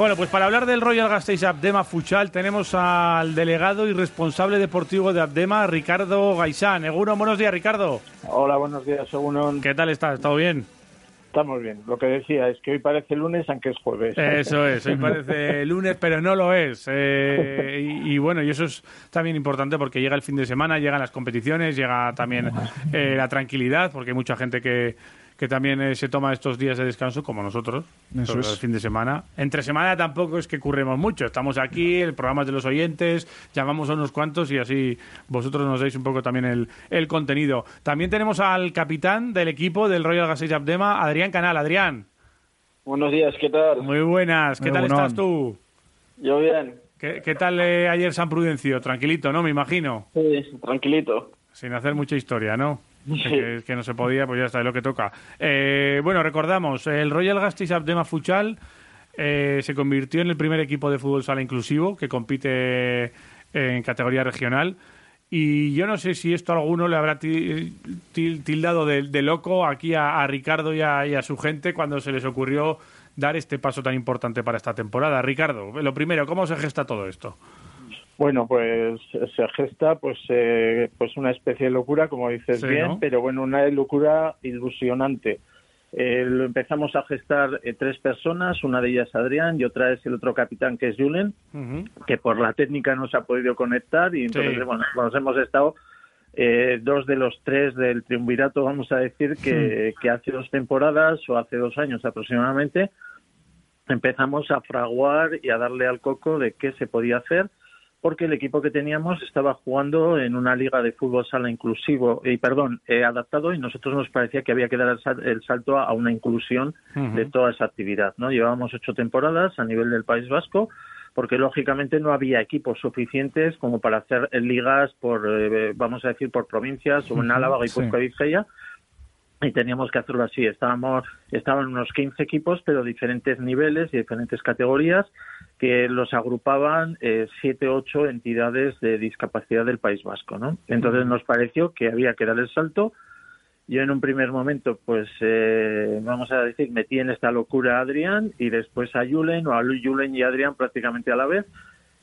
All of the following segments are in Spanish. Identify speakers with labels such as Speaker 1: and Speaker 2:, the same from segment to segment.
Speaker 1: Bueno, pues para hablar del Royal Gasteiz Abdema Fuchal tenemos al delegado y responsable deportivo de Abdema, Ricardo Gaisán. Eguno, buenos días, Ricardo.
Speaker 2: Hola, buenos días, Eguno.
Speaker 1: ¿Qué tal estás? ¿Todo bien?
Speaker 2: Estamos bien. Lo que decía es que hoy parece lunes, aunque es jueves.
Speaker 1: Eso es, hoy parece lunes, pero no lo es. Eh, y, y, bueno, y eso es también importante porque llega el fin de semana, llegan las competiciones, llega también eh, la tranquilidad, porque hay mucha gente que, que también eh, se toma estos días de descanso, como nosotros,
Speaker 3: Eso
Speaker 1: sobre
Speaker 3: es.
Speaker 1: el fin de semana. Entre semana tampoco es que curremos mucho. Estamos aquí, el programa es de los oyentes, llamamos a unos cuantos y así vosotros nos dais un poco también el, el contenido. También tenemos al capitán del equipo del Royal Gaseix Abdema, Adrián Canal. Adrián,
Speaker 4: Buenos días, ¿qué tal?
Speaker 1: muy buenas. ¿Qué
Speaker 3: Muy
Speaker 1: tal
Speaker 3: buenón.
Speaker 1: estás tú?
Speaker 4: Yo bien.
Speaker 1: ¿Qué, qué tal eh, ayer San Prudencio? Tranquilito, ¿no? Me imagino.
Speaker 4: Sí, tranquilito.
Speaker 1: Sin hacer mucha historia, ¿no? Que, no se podía, pues ya está, es lo que toca. Eh, bueno, recordamos, el Royal Gasteiz Abdema Futsal eh, se convirtió en el primer equipo de fútbol sala inclusivo que compite en categoría regional. Y yo no sé si esto a alguno le habrá ti- til- tildado de, loco aquí a, Ricardo y a su gente cuando se les ocurrió dar este paso tan importante para esta temporada. Ricardo, lo primero, ¿cómo se gesta todo esto?
Speaker 2: Bueno, pues se gesta pues eh, pues una especie de locura, como dices
Speaker 1: Sí,
Speaker 2: bien,
Speaker 1: ¿no?
Speaker 2: pero bueno, una locura ilusionante. Eh, lo empezamos a gestar eh, tres personas, una de ellas Adrián y otra es el otro capitán que es Julen, que por la técnica no se ha podido conectar y entonces
Speaker 1: Sí.
Speaker 2: bueno, nos hemos estado eh, dos de los tres del triunvirato, vamos a decir que, que hace dos temporadas o hace dos años aproximadamente empezamos a fraguar y a darle al coco de qué se podía hacer porque el equipo que teníamos estaba jugando en una liga de fútbol sala inclusivo y perdón eh, adaptado y nosotros nos parecía que había que dar el, sal- el salto a una inclusión de toda esa actividad no llevábamos ocho temporadas a nivel del País Vasco porque lógicamente no había equipos suficientes como para hacer ligas por eh, vamos a decir por provincias o en Álava, y Vizcaya y teníamos que hacerlo así. Estábamos, estaban unos 15 equipos, pero diferentes niveles y diferentes categorías que los agrupaban eh, siete, ocho entidades de discapacidad del País Vasco, ¿no? Entonces nos pareció que había que dar el salto. Yo en un primer momento, pues, eh, vamos a decir, metí en esta locura a Adrián y después a Julen, o a Lu- Julen y Adrián prácticamente a la vez.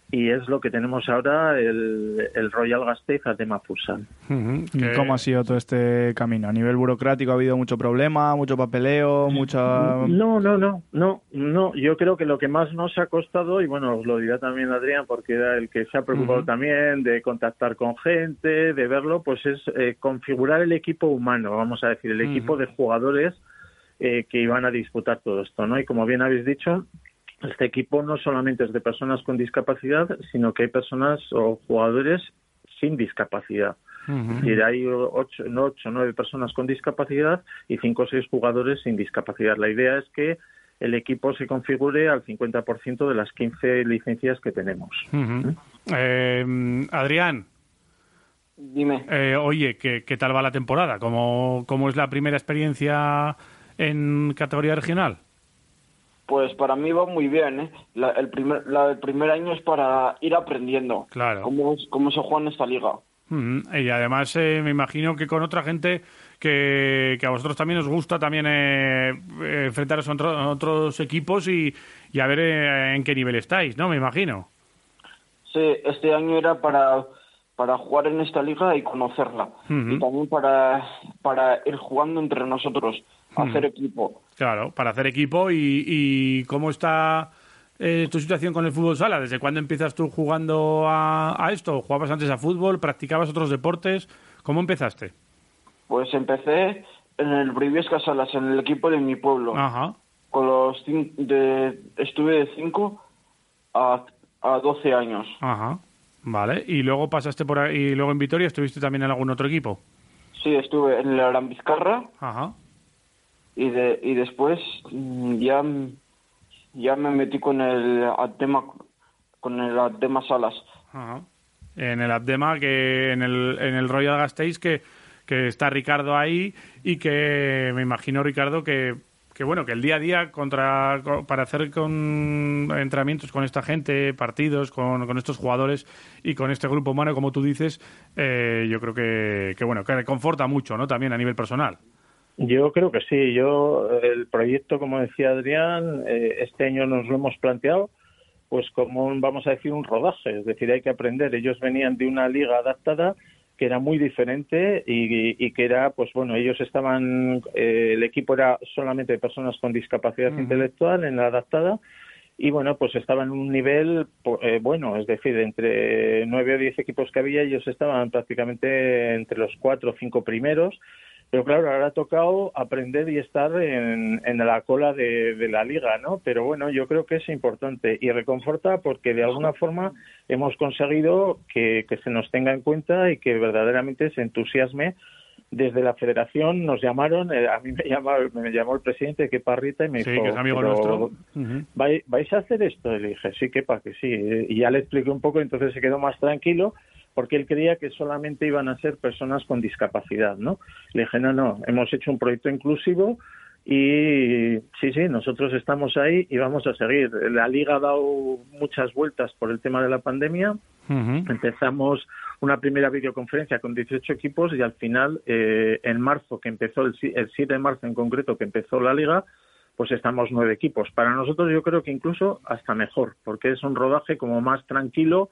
Speaker 2: Y es lo que tenemos ahora, el, el Royal Gasteiz Atema Futsal.
Speaker 1: Ujú.
Speaker 3: ¿Y
Speaker 1: Que-
Speaker 3: ¿Cómo ha sido todo este camino? A nivel burocrático ha habido mucho problema, mucho papeleo, mucha...
Speaker 2: No, no, no, no, no. Yo creo que lo que más nos ha costado, y bueno, os lo dirá también Adrián, porque era el que se ha preocupado también de contactar con gente, de verlo, pues es eh, configurar el equipo humano, vamos a decir, el equipo de jugadores eh, que iban a disputar todo esto, ¿no? Y como bien habéis dicho, este equipo no solamente es de personas con discapacidad, sino que hay personas o jugadores sin discapacidad.
Speaker 1: Ujú.
Speaker 2: Es decir, hay ocho, no, ocho, nueve personas con discapacidad y cinco o seis jugadores sin discapacidad. La idea es que el equipo se configure al 50% de las 15 licencias que tenemos.
Speaker 1: Eh, Adrián,
Speaker 4: Dime.
Speaker 1: eh, oye, ¿qué, qué tal va la temporada? ¿Cómo, ¿Cómo es la primera experiencia en categoría regional?
Speaker 4: Pues para mí va muy bien, ¿eh? La- el, primer, la, el primer año es para ir aprendiendo
Speaker 1: Claro.
Speaker 4: cómo, se juega en esta liga.
Speaker 1: Ujú. Y además eh, me imagino que con otra gente que, que a vosotros también os gusta también eh, eh, enfrentaros a, otro- a otros equipos y, y a ver eh, en qué nivel estáis, ¿no? Me imagino.
Speaker 4: Sí, este año era para, para jugar en esta liga y conocerla. Y también para, para ir jugando entre nosotros, hacer equipo.
Speaker 1: Claro, para hacer equipo y, y cómo está eh, tu situación con el fútbol sala. ¿Desde cuándo empiezas tú jugando a, a esto? ¿Jugabas antes a fútbol? ¿Practicabas otros deportes? ¿Cómo empezaste?
Speaker 4: Pues empecé en el Briviesca Salas, en el equipo de mi pueblo.
Speaker 1: Ajá.
Speaker 4: Con los de, estuve de 5 a, a 12 años.
Speaker 1: Ajá. Vale. Y luego pasaste por ahí, y luego en Vitoria estuviste también en algún otro equipo.
Speaker 4: Sí, estuve en el Aran Vizcarra
Speaker 1: Ajá.
Speaker 4: Y de y después mm, ya ya me metí con el Atema con el Atema Salas.
Speaker 1: Ajá. En el Abdema, que en el, en el Royal Gasteiz, que, que está Ricardo ahí y que me imagino, Ricardo, que, que bueno, que el día a día contra, co- para hacer con entrenamientos con esta gente, partidos con, con estos jugadores y con este grupo humano, como tú dices, eh, yo creo que, que bueno, que conforta mucho, ¿no? También a nivel personal.
Speaker 2: Yo creo que sí. Yo el proyecto, como decía Adrián, eh, este año nos lo hemos planteado, pues como vamos a decir un rodaje, es decir, hay que aprender. Ellos venían de una liga adaptada que era muy diferente y, que era, pues bueno, ellos estaban, eh, el equipo era solamente de personas con discapacidad intelectual en la adaptada y bueno, pues estaba en un nivel eh, bueno, es decir, entre nueve o diez equipos que había, ellos estaban prácticamente entre los cuatro o cinco primeros. Pero claro, ahora ha tocado aprender y estar en, en la cola de, de, la liga, ¿no? Pero bueno, yo creo que es importante y reconforta porque de alguna forma hemos conseguido que, que se nos tenga en cuenta y que verdaderamente se entusiasme desde la federación nos llamaron, eh, a mí me llamó, me llamó el presidente que Parrita y me
Speaker 1: sí,
Speaker 2: dijo,
Speaker 1: que es amigo nuestro.
Speaker 2: ¿vais, a hacer esto? Y le dije, sí, que para que sí. Y ya le expliqué un poco, entonces se quedó más tranquilo porque él creía que solamente iban a ser personas con discapacidad, ¿no? Le dije, no, no, hemos hecho un proyecto inclusivo y sí, sí, nosotros estamos ahí y vamos a seguir. La liga ha dado muchas vueltas por el tema de la pandemia. Empezamos una primera videoconferencia con 18 equipos y al final, eh, en marzo, que empezó el, el 7 de marzo en concreto, que empezó la liga, pues estamos nueve equipos. Para nosotros yo creo que incluso hasta mejor, porque es un rodaje como más tranquilo,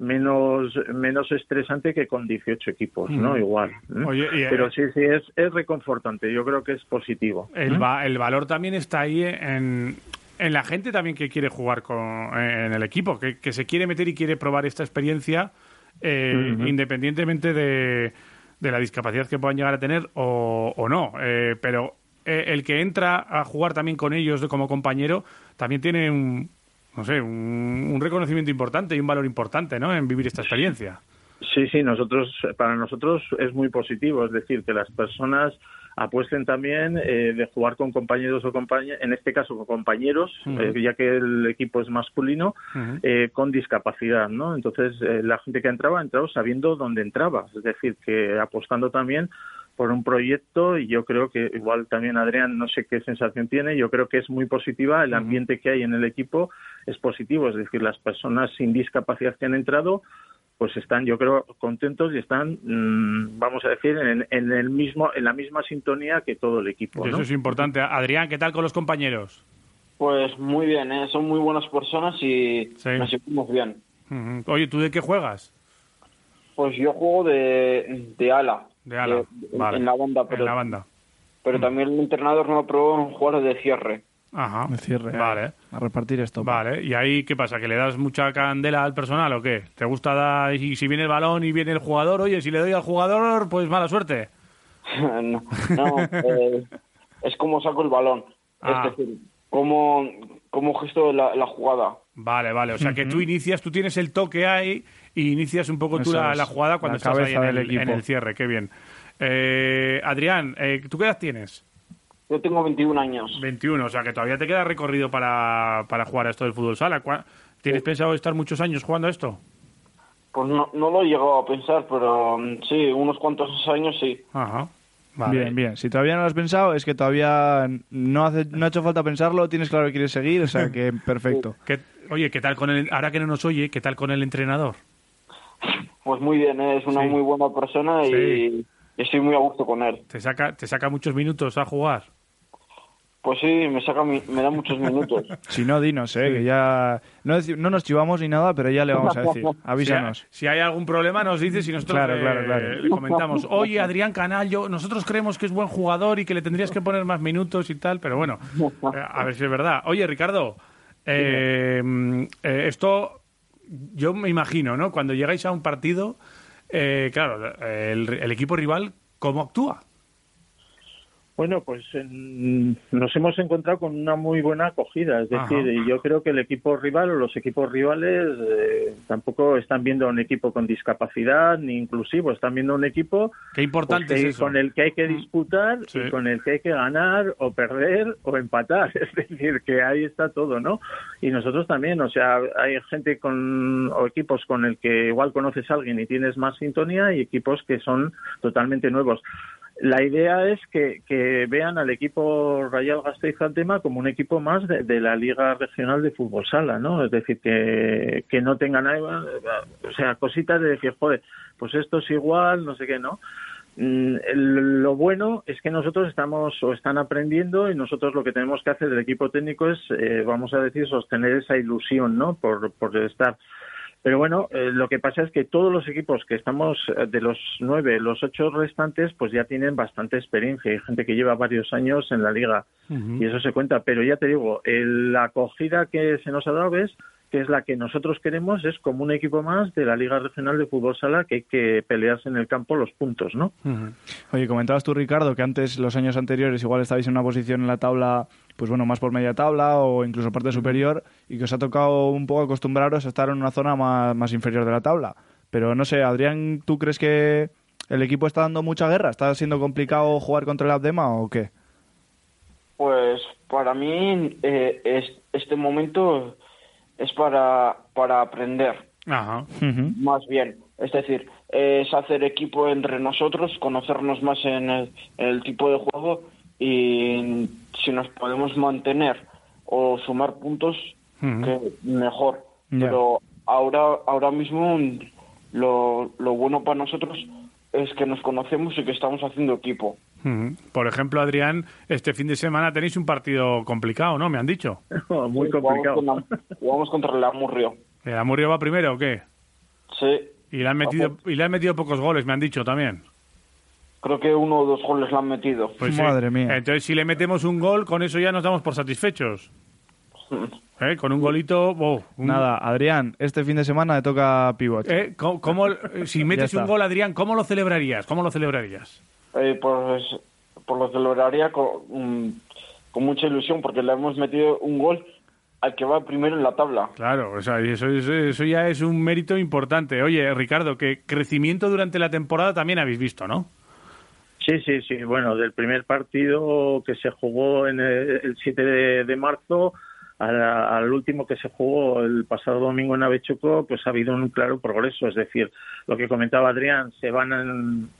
Speaker 2: menos menos estresante que con 18 equipos, ¿no? Igual. Pero eh, sí, sí, es, es reconfortante. Yo creo que es positivo.
Speaker 1: El, el valor también está ahí en, en la gente también que quiere jugar con, en el equipo, que, que se quiere meter y quiere probar esta experiencia eh, independientemente de, de, la discapacidad que puedan llegar a tener o, o no. Eh, pero eh, el que entra a jugar también con ellos como compañero también tiene un, no sé, un, reconocimiento importante y un valor importante ¿no? en vivir esta experiencia.
Speaker 2: Sí, sí, nosotros, para nosotros es muy positivo, es decir, que las personas apuesten también eh, de jugar con compañeros o compañeras, en este caso con compañeros, eh, ya que el equipo es masculino, eh, con discapacidad, ¿no? Entonces, la gente que entraba, ha entrado sabiendo dónde entraba, es decir, que apostando también por un proyecto y yo creo que igual también Adrián no sé qué sensación tiene yo creo que es muy positiva el ambiente que hay en el equipo es positivo es decir las personas sin discapacidad que han entrado pues están, yo creo, contentos y están, mm, vamos a decir, en, el mismo, en la misma sintonía que todo el equipo.
Speaker 1: Eso es importante. Adrián, ¿qué tal con los compañeros?
Speaker 4: Pues muy bien, ¿eh? son muy buenas personas y nos sentimos bien.
Speaker 1: Oye, ¿tú de qué juegas?
Speaker 4: Pues yo juego de, de ala.
Speaker 1: De ala, vale.
Speaker 4: En la banda, pero,
Speaker 1: en la banda.
Speaker 4: pero también el entrenador me aprobó un jugador de cierre.
Speaker 1: Ajá.
Speaker 3: De cierre.
Speaker 1: Vale.
Speaker 3: A repartir esto.
Speaker 1: Vale. ¿Y ahí qué pasa? ¿Que le das mucha candela al personal o qué? ¿Te gusta dar... Y si viene el balón y viene el jugador, oye, si le doy al jugador, pues mala suerte.
Speaker 4: no, eh, es como saco el balón.
Speaker 1: Ah.
Speaker 4: Es decir, como, como gesto la, la jugada.
Speaker 1: Vale, vale. O sea, que tú inicias, tú tienes el toque ahí y inicias un poco tú la, jugada cuando estás ahí en el, en el, cierre. Qué bien. Eh, Adrián, eh, ¿tú qué edad tienes?
Speaker 4: Yo tengo 21 años.
Speaker 1: 21, o sea que todavía te queda recorrido para, para jugar a esto del fútbol sala. ¿Tienes pensado estar muchos años jugando a esto?
Speaker 4: Pues no, no lo he llegado a pensar, pero mm, sí, unos cuantos años sí.
Speaker 1: Ajá.
Speaker 3: Bien, bien. Si todavía no lo has pensado, es que todavía no, hace, no ha hecho falta pensarlo, tienes claro que quieres seguir, o sea que perfecto.
Speaker 1: oye, ¿qué tal con el, ahora que no nos oye, qué tal con el entrenador?
Speaker 4: Pues muy bien, ¿eh? es una muy buena persona y estoy muy a gusto con él.
Speaker 1: ¿Te saca, ¿Te saca muchos minutos a jugar?
Speaker 4: Pues sí, me saca me da muchos minutos.
Speaker 3: si no, dinos, ¿eh? que ya no, no, nos chivamos ni nada, pero ya le vamos a decir. Avísanos.
Speaker 1: Si, hay algún problema, nos dices y nosotros le, comentamos. Oye, Adrián Canal, yo, nosotros creemos que es buen jugador y que le tendrías que poner más minutos y tal, pero bueno, eh, a ver si es verdad. Oye, Ricardo, eh, eh, esto yo me imagino, ¿no? Cuando llegáis a un partido, claro, el, el equipo rival, ¿cómo actúa?
Speaker 2: Bueno, pues nos hemos encontrado con una muy buena acogida, es decir, yo creo que el equipo rival o los equipos rivales eh, tampoco están viendo a un equipo con discapacidad ni inclusivo, están viendo un equipo
Speaker 1: Qué importante
Speaker 2: pues, con el que hay que disputar y con el que hay que ganar o perder o empatar, es decir, que ahí está todo, ¿no? Y nosotros también, o sea, hay gente con o equipos con el que igual conoces a alguien y tienes más sintonía y equipos que son totalmente nuevos. La idea es que, vean al equipo Rayal Gasteiz tema como un equipo más de, la Liga Regional de Fútbol Sala, ¿no? Es decir, que, que no tengan, o sea, cositas de decir, joder, pues esto es igual, no sé qué, ¿no? Mm, lo bueno es que nosotros estamos o están aprendiendo y nosotros lo que tenemos que hacer del equipo técnico es, eh, vamos a decir, sostener esa ilusión, ¿no? Por estar. Pero bueno, eh, lo que pasa es que todos los equipos que estamos, eh, de los nueve, los ocho restantes, pues ya tienen bastante experiencia. Hay gente que lleva varios años en la liga y eso se cuenta. Pero ya te digo, la acogida que se nos ha dado es que es la que nosotros queremos, es como un equipo más de la Liga Regional de Fútbol Sala que hay que pelearse en el campo los puntos, ¿no?
Speaker 3: Oye, comentabas tú, Ricardo, que antes, los años anteriores, igual estabais en una posición en la tabla, pues bueno, más por media tabla o incluso parte superior, y que os ha tocado un poco acostumbraros a estar en una zona más, más inferior de la tabla. Pero no sé, Adrián, ¿tú crees que el equipo está dando mucha guerra? ¿Está siendo complicado jugar contra el Abdema o qué?
Speaker 4: Pues para mí, eh, es, este momento es para, para aprender. Más bien. Es decir, es hacer equipo entre nosotros, conocernos más en el, tipo de juego y si nos podemos mantener o sumar puntos, que mejor. Pero ahora, ahora mismo lo, lo bueno para nosotros es que nos conocemos y que estamos haciendo equipo.
Speaker 1: Por ejemplo, Adrián, este fin de semana tenéis un partido complicado, ¿no? Me han dicho.
Speaker 2: Muy complicado.
Speaker 4: Jugamos, contra el Amurrio.
Speaker 1: ¿El Amurrio va primero o qué?
Speaker 4: Sí.
Speaker 1: Y le, han metido, y le han metido pocos goles, me han dicho también.
Speaker 4: Creo que uno o dos goles le han metido.
Speaker 3: Pues Madre mía.
Speaker 1: Entonces, si le metemos un gol, con eso ya nos damos por satisfechos. ¿Eh? Con un golito.
Speaker 3: Nada, Adrián, este fin de semana le toca pivot.
Speaker 1: ¿Eh? si metes un gol, Adrián, ¿cómo lo celebrarías? ¿Cómo lo celebrarías?
Speaker 4: Eh, pues, por lo celebraría con, mm, con mucha ilusión porque le hemos metido un gol al que va primero en la tabla.
Speaker 1: Claro, eso, eso, ya es un mérito importante. Oye, Ricardo, que crecimiento durante la temporada también habéis visto, ¿no?
Speaker 2: Sí, sí, sí. Bueno, del primer partido que se jugó en el, 7 de, marzo al, último que se jugó el pasado domingo en Avechuco, pues ha habido un claro progreso. Es decir, lo que comentaba Adrián, se van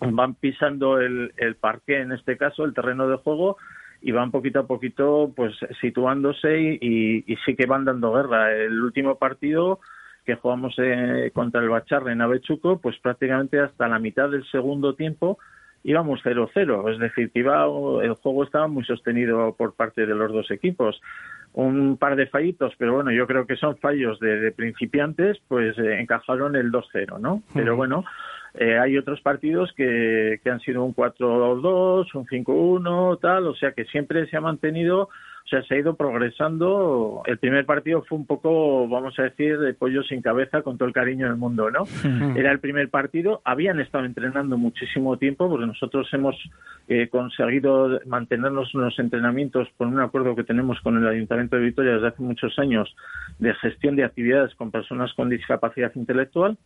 Speaker 2: van pisando el, el parque, en este caso, el terreno de juego, y van poquito a poquito pues situándose y, y, sí que van dando guerra. El último partido que jugamos eh, contra el Bacharre en Avechuco, pues prácticamente hasta la mitad del segundo tiempo íbamos 0-0, es decir, que iba, el juego estaba muy sostenido por parte de los dos equipos. Un par de fallitos, pero bueno, yo creo que son fallos de, principiantes, pues eh, encajaron el 2-0, ¿no? Pero bueno, eh, hay otros partidos que, que han sido un 4-2, un 5-1, tal, o sea que siempre se ha mantenido, o sea, se ha ido progresando. El primer partido fue un poco, vamos a decir, de pollo sin cabeza con todo el cariño del mundo, ¿no? Era el primer partido, habían estado entrenando muchísimo tiempo, porque nosotros hemos eh, conseguido mantenernos en los entrenamientos por un acuerdo que tenemos con el Ayuntamiento de Vitoria desde hace muchos años de gestión de actividades con personas con discapacidad intelectual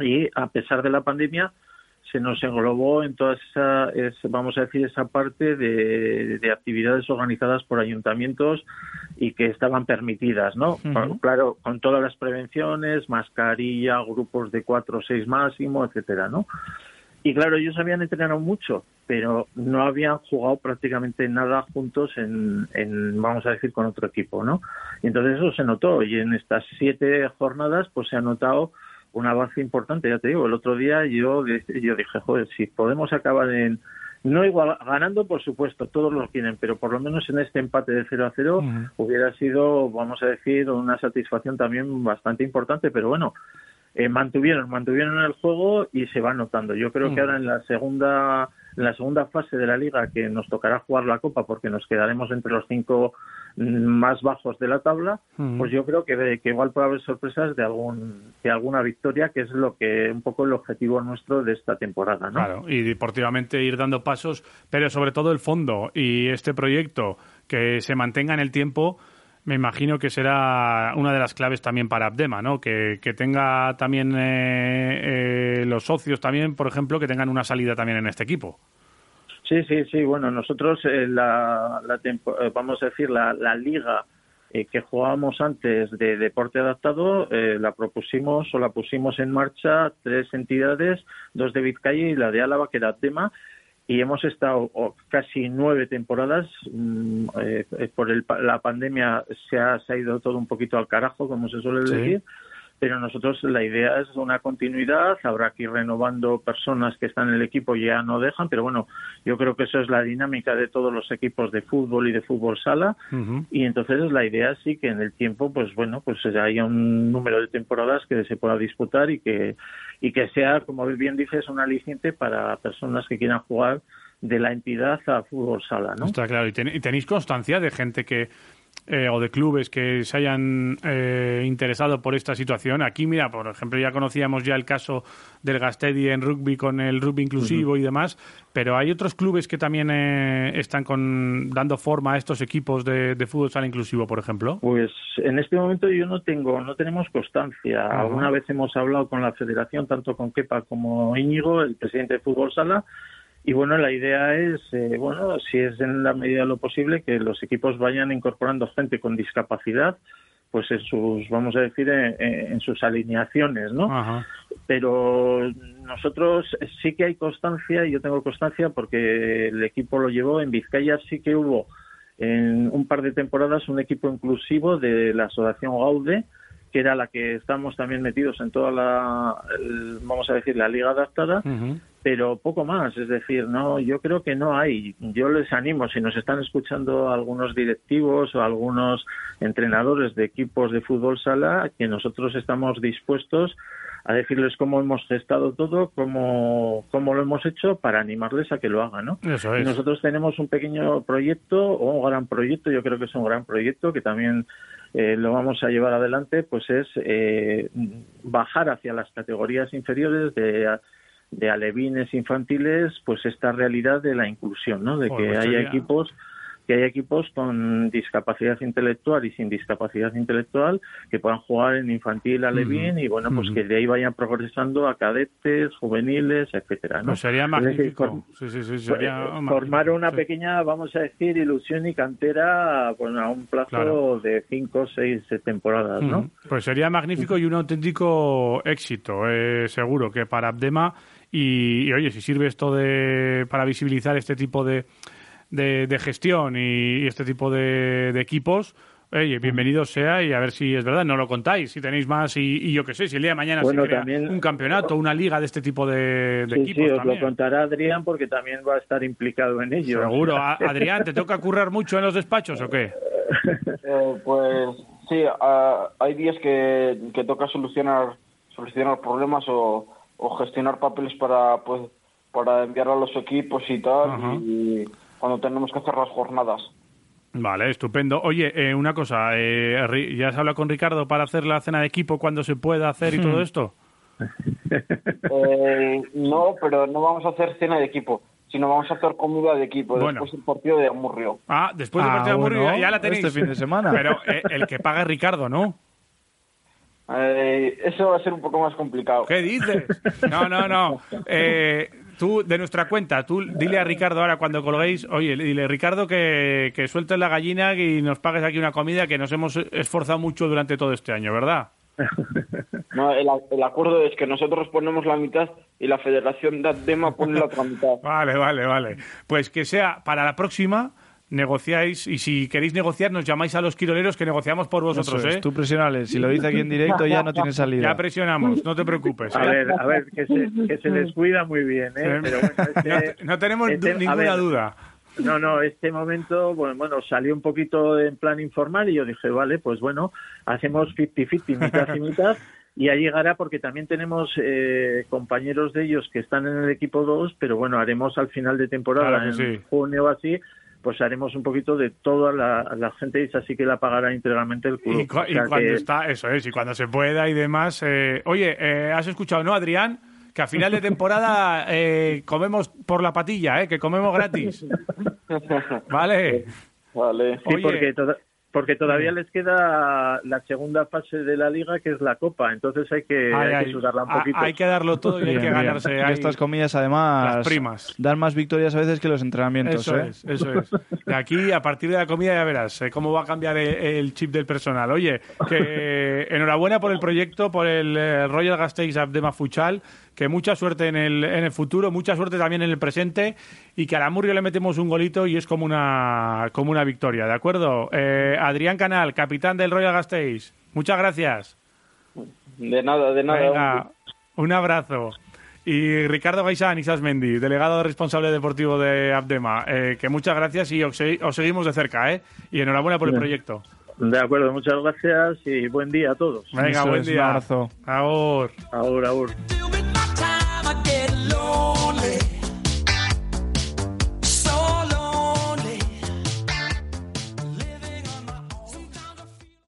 Speaker 2: y a pesar de la pandemia se nos englobó en toda esa, vamos a decir, esa parte de, actividades organizadas por ayuntamientos y que estaban permitidas, ¿no? Claro, con todas las prevenciones, mascarilla, grupos de cuatro o seis máximo, etcétera, ¿no? Y claro, ellos habían entrenado mucho, pero no habían jugado prácticamente nada juntos en, en, vamos a decir, con otro equipo, ¿no? Y entonces eso se notó y en estas siete jornadas pues se ha notado un avance importante, ya te digo, el otro día yo, yo dije, joder, si podemos acabar en, no igual, ganando por supuesto, todos lo quieren, pero por lo menos en este empate de 0 a 0 hubiera sido, vamos a decir, una satisfacción también bastante importante, pero bueno, eh, mantuvieron, mantuvieron el juego y se va notando. Yo creo que ahora en la segunda en la segunda fase de la liga que nos tocará jugar la copa porque nos quedaremos entre los cinco más bajos de la tabla, pues yo creo que, que, igual puede haber sorpresas de algún de alguna victoria, que es lo que un poco el objetivo nuestro de esta temporada, ¿no?
Speaker 1: Claro, y deportivamente ir dando pasos, pero sobre todo el fondo y este proyecto que se mantenga en el tiempo me imagino que será una de las claves también para Abdema, ¿no? Que, que tenga también eh, eh, los socios también, por ejemplo, que tengan una salida también en este equipo.
Speaker 2: Sí, sí, sí. Bueno, nosotros eh, la, la vamos a decir la, la liga que jugábamos antes de deporte adaptado la propusimos o la pusimos en marcha tres entidades, dos de Vizcaya y la de Álava que era Abdema y hemos estado casi nueve temporadas. Mm, eh, por el, la pandemia se ha, se ha, ido todo un poquito al carajo, como se suele decir. Pero nosotros la idea es una continuidad, habrá que ir renovando personas que están en el equipo y ya no dejan, pero bueno, yo creo que eso es la dinámica de todos los equipos de fútbol y de fútbol sala y entonces la idea sí que en el tiempo pues bueno, pues haya un número de temporadas que se pueda disputar y que y que sea, como bien dices, un aliciente para personas que quieran jugar de la entidad a fútbol sala, ¿no?
Speaker 1: Está claro. ¿Y, tenéis constancia de gente que eh, o de clubes que se hayan eh, interesado por esta situación. Aquí, mira, por ejemplo, ya conocíamos ya el caso del Gastedi en rugby con el rugby inclusivo y demás, pero hay otros clubes que también eh, están con, dando forma a estos equipos de, fútbol sala inclusivo, por ejemplo.
Speaker 2: Pues en este momento yo no tengo, no tenemos constancia. Alguna vez hemos hablado con la Federación, tanto con Kepa como Íñigo, el presidente de fútbol sala, y bueno, la idea es, eh, bueno, si es en la medida de lo posible, que los equipos vayan incorporando gente con discapacidad, pues en sus, vamos a decir, en, sus alineaciones, ¿no? Pero nosotros sí que hay constancia, y yo tengo constancia porque el equipo lo llevó, en Vizcaya sí que hubo en un par de temporadas un equipo inclusivo de la Asociación Gaude, que era la que estamos también metidos en toda la, vamos a decir, la liga adaptada, pero poco más. Es decir, no, yo creo que no hay. Yo les animo, si nos están escuchando algunos directivos o algunos entrenadores de equipos de fútbol sala, que nosotros estamos dispuestos a decirles cómo hemos gestado todo, cómo, cómo lo hemos hecho para animarles a que lo hagan, ¿no?
Speaker 1: Eso es.
Speaker 2: nosotros tenemos un pequeño proyecto o un gran proyecto, yo creo que es un gran proyecto que también eh, lo vamos a llevar adelante, pues es eh, bajar hacia las categorías inferiores de, de alevines infantiles, pues esta realidad de la inclusión, ¿no? De que pues haya equipos que hay equipos con discapacidad intelectual y sin discapacidad intelectual que puedan jugar en infantil, alevín y bueno, pues que de ahí vayan progresando a cadetes, juveniles, etcétera, ¿no?
Speaker 1: Pues sería magnífico.
Speaker 2: formar una pequeña, vamos a decir, ilusión y cantera bueno, a un plazo de cinco seis temporadas, ¿no?
Speaker 1: Pues sería magnífico y un auténtico éxito, eh, seguro que para Abdema y, y, oye, si sirve esto de para visibilizar este tipo de de, gestión y, este tipo de, equipos, Oye, bienvenido sea y a ver si es verdad, no lo contáis, si tenéis más y, yo qué sé, si el día de mañana se crea un campeonato, una liga de este tipo de,
Speaker 2: de
Speaker 1: equipos.
Speaker 2: Sí, os lo contará Adrián porque también va a estar implicado en ello.
Speaker 1: Seguro. Adrián, ¿te toca currar mucho en los despachos o qué?
Speaker 4: Eh, pues sí, hay días que, que toca solucionar, solucionar problemas o, gestionar papeles para, pues, para enviar a los equipos y tal. Y cuando tenemos que hacer las jornadas.
Speaker 1: Vale, estupendo. Oye, eh, una cosa, eh, ¿ya has hablado con Ricardo para hacer la cena de equipo cuando se pueda hacer y todo esto?
Speaker 4: Eh, no, pero no vamos a hacer cena de equipo, sino vamos a hacer comida de equipo después del partido de Amurrio.
Speaker 1: Ah, después del ah, partido de Amurrio ya la tenéis.
Speaker 3: Este fin de semana.
Speaker 1: Pero el que paga es Ricardo, ¿no?
Speaker 4: Eso va a ser un poco más complicado.
Speaker 1: ¿Qué dices? No, no, no. Eh, tú, de nuestra cuenta, tú dile a Ricardo ahora cuando colguéis, oye, dile Ricardo que, que sueltes la gallina y nos pagues aquí una comida que nos hemos esforzado mucho durante todo este año, ¿verdad?
Speaker 4: No, el, acuerdo es que nosotros ponemos la mitad y la Federación de Adema pone la otra mitad.
Speaker 1: Vale, vale, vale. Pues que sea para la próxima negociáis y si queréis negociar nos llamáis a los quiroleros que negociamos por vosotros, ¿eh?
Speaker 3: Tú presionales, si lo dice aquí en directo ya no tiene salida.
Speaker 1: Ya presionamos, no te preocupes.
Speaker 2: A ¿eh? ver, a ver, que se, que se les cuida muy bien, ¿eh? Pero
Speaker 1: este no, tenemos este, ninguna duda.
Speaker 2: No, no, este momento, bueno, bueno, salió un poquito en plan informal y yo dije, vale, pues bueno, hacemos 50-50, mitad y mitad, y ya llegará porque también tenemos eh, compañeros de ellos que están en el equipo 2, pero bueno, haremos al final de temporada, en junio o así, pues haremos un poquito de toda la, gente y así que la pagará íntegramente el club.
Speaker 1: Y, cuando está, eso es, y cuando se pueda y demás. Eh, oye, eh, ¿has escuchado, no, Adrián? Que a final de temporada eh, comemos por la patilla, ¿eh? Que comemos gratis. ¿Vale?
Speaker 4: Vale.
Speaker 2: Sí, porque porque todavía les queda la segunda fase de la liga que es la copa. Entonces hay que, sudarla un poquito.
Speaker 1: hay que darlo todo y hay que ganarse
Speaker 3: estas comidas además
Speaker 1: las primas.
Speaker 3: dan más victorias a veces que los entrenamientos
Speaker 1: eso
Speaker 3: ¿eh?
Speaker 1: es eso es. De aquí a partir de la comida ya verás eh, cómo va a cambiar el, chip del personal. Oye que enhorabuena por el proyecto por el eh, Royal Gasteiz Abdema Fuchal que mucha suerte en el, en el futuro, mucha suerte también en el presente y que a la Murrio le metemos un golito y es como una, como una victoria, ¿de acuerdo? Eh, Adrián Canal, capitán del Royal Gasteiz, muchas gracias.
Speaker 2: De nada, de nada.
Speaker 1: un abrazo. Y Ricardo Gaisán, Isas Mendy, delegado responsable deportivo de Abdema, eh, que muchas gracias y os, seguimos de cerca, ¿eh? Y enhorabuena por el proyecto.
Speaker 2: De acuerdo, muchas gracias y buen día a todos.
Speaker 1: Venga, buen día. Un
Speaker 3: abrazo.
Speaker 1: Ahora.
Speaker 2: Ahora, ahora.